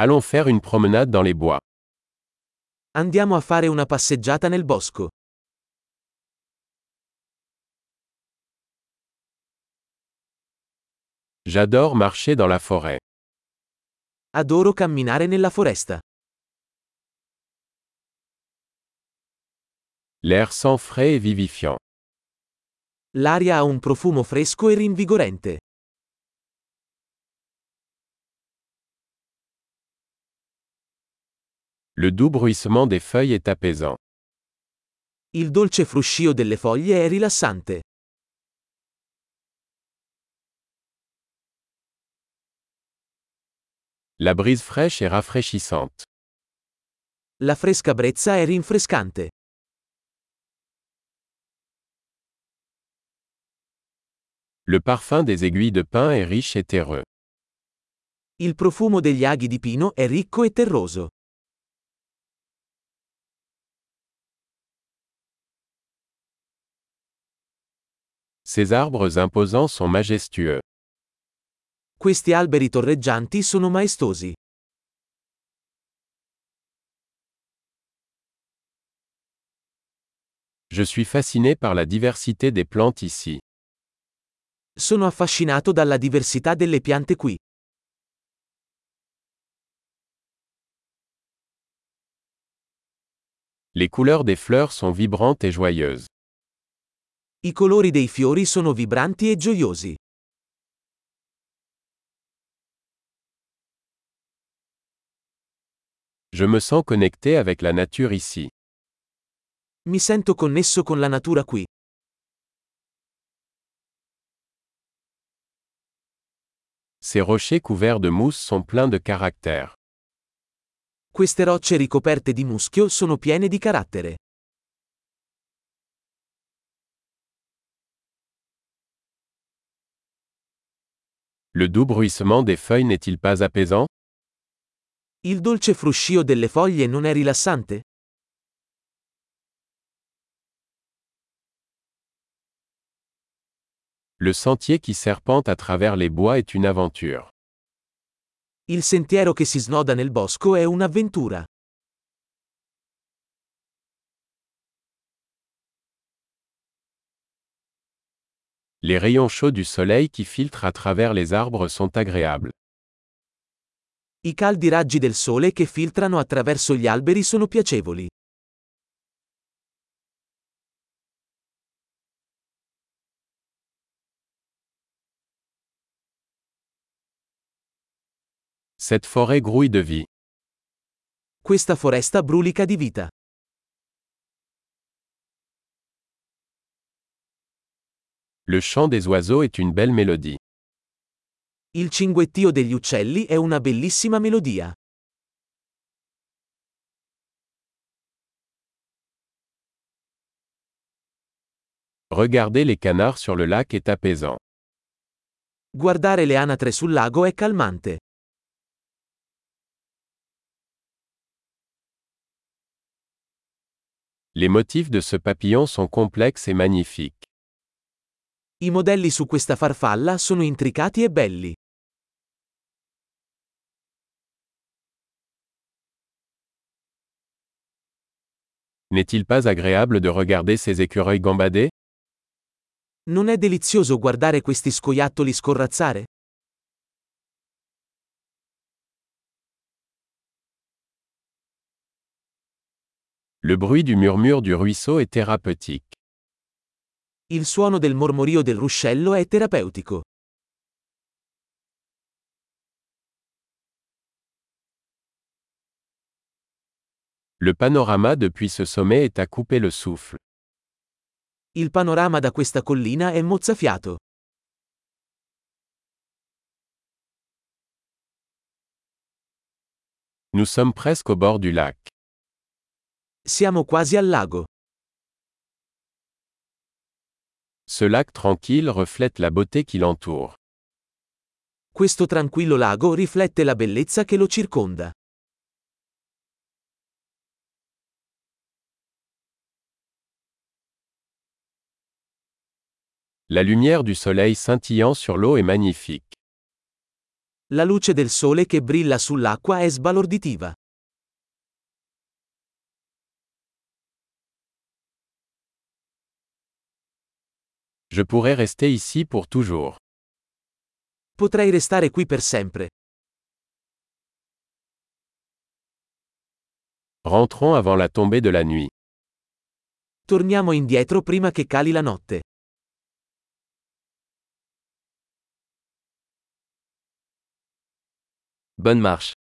Allons faire une promenade dans les bois. Andiamo a fare una passeggiata nel bosco. J'adore marcher dans la forêt. Adoro camminare nella foresta. L'air sent frais et vivifiant. L'aria ha un profumo fresco e rinvigorente. Le doux bruissement des feuilles est apaisant. Il dolce fruscio delle foglie è rilassante. La brise fraîche est rafraîchissante. La fresca brezza è rinfrescante. Le parfum des aiguilles de pin est riche et terreux. Il profumo degli aghi di pino è ricco e terroso. Ces arbres imposants sont majestueux. Questi alberi torreggianti sono maestosi. Je suis fasciné par la diversité des plantes ici. Sono affascinato dalla diversità delle piante qui. Les couleurs des fleurs sont vibrantes et joyeuses. I colori dei fiori sono vibranti e gioiosi. Je me sens connecté avec la nature ici. Mi sento connesso con la natura qui. Ces rochers couverts de mousse sont pleins de caractère. Queste rocce ricoperte di muschio sono piene di carattere. Le doux bruissement des feuilles n'est-il pas apaisant? Il dolce fruscio delle foglie non è rilassante? Le sentier qui serpente à travers les bois est une aventure. Il sentiero che si snoda nel bosco è un'avventura. Les rayons chauds du soleil qui filtrent à travers les arbres sont agréables. I caldi raggi del sole che filtrano attraverso gli alberi sono piacevoli. Cette forêt grouille de vie. Questa foresta brulica di vita. Le chant des oiseaux est une belle mélodie. Il cinguettio degli uccelli è una bellissima melodia. Regarder les canards sur le lac est apaisant. Guardare le anatre sul lago è calmante. Les motifs de ce papillon sont complexes et magnifiques. I modelli su questa farfalla sono intricati e belli. N'est-il pas agréable de regarder ces écureuils gambader Non è delizioso guardare questi scoiattoli scorrazzare? Le bruit du murmure du ruisseau est thérapeutique. Il suono del mormorio del ruscello è terapeutico. Le panorama depuis ce sommet est à couper le souffle. Il panorama da questa collina è mozzafiato. Nous sommes presque au bord du lac. Siamo quasi al lago. Ce lac tranquille reflète la beauté qui l'entoure. Questo tranquillo lago riflette la bellezza che lo circonda. La lumière du soleil scintillant sur l'eau est magnifique. La luce del sole che brilla sull'acqua è sbalorditiva. Je pourrais rester ici pour toujours. Potrei restare qui per sempre. Rentrons avant la tombée de la nuit. Torniamo indietro prima che cali la notte. Bonne marche.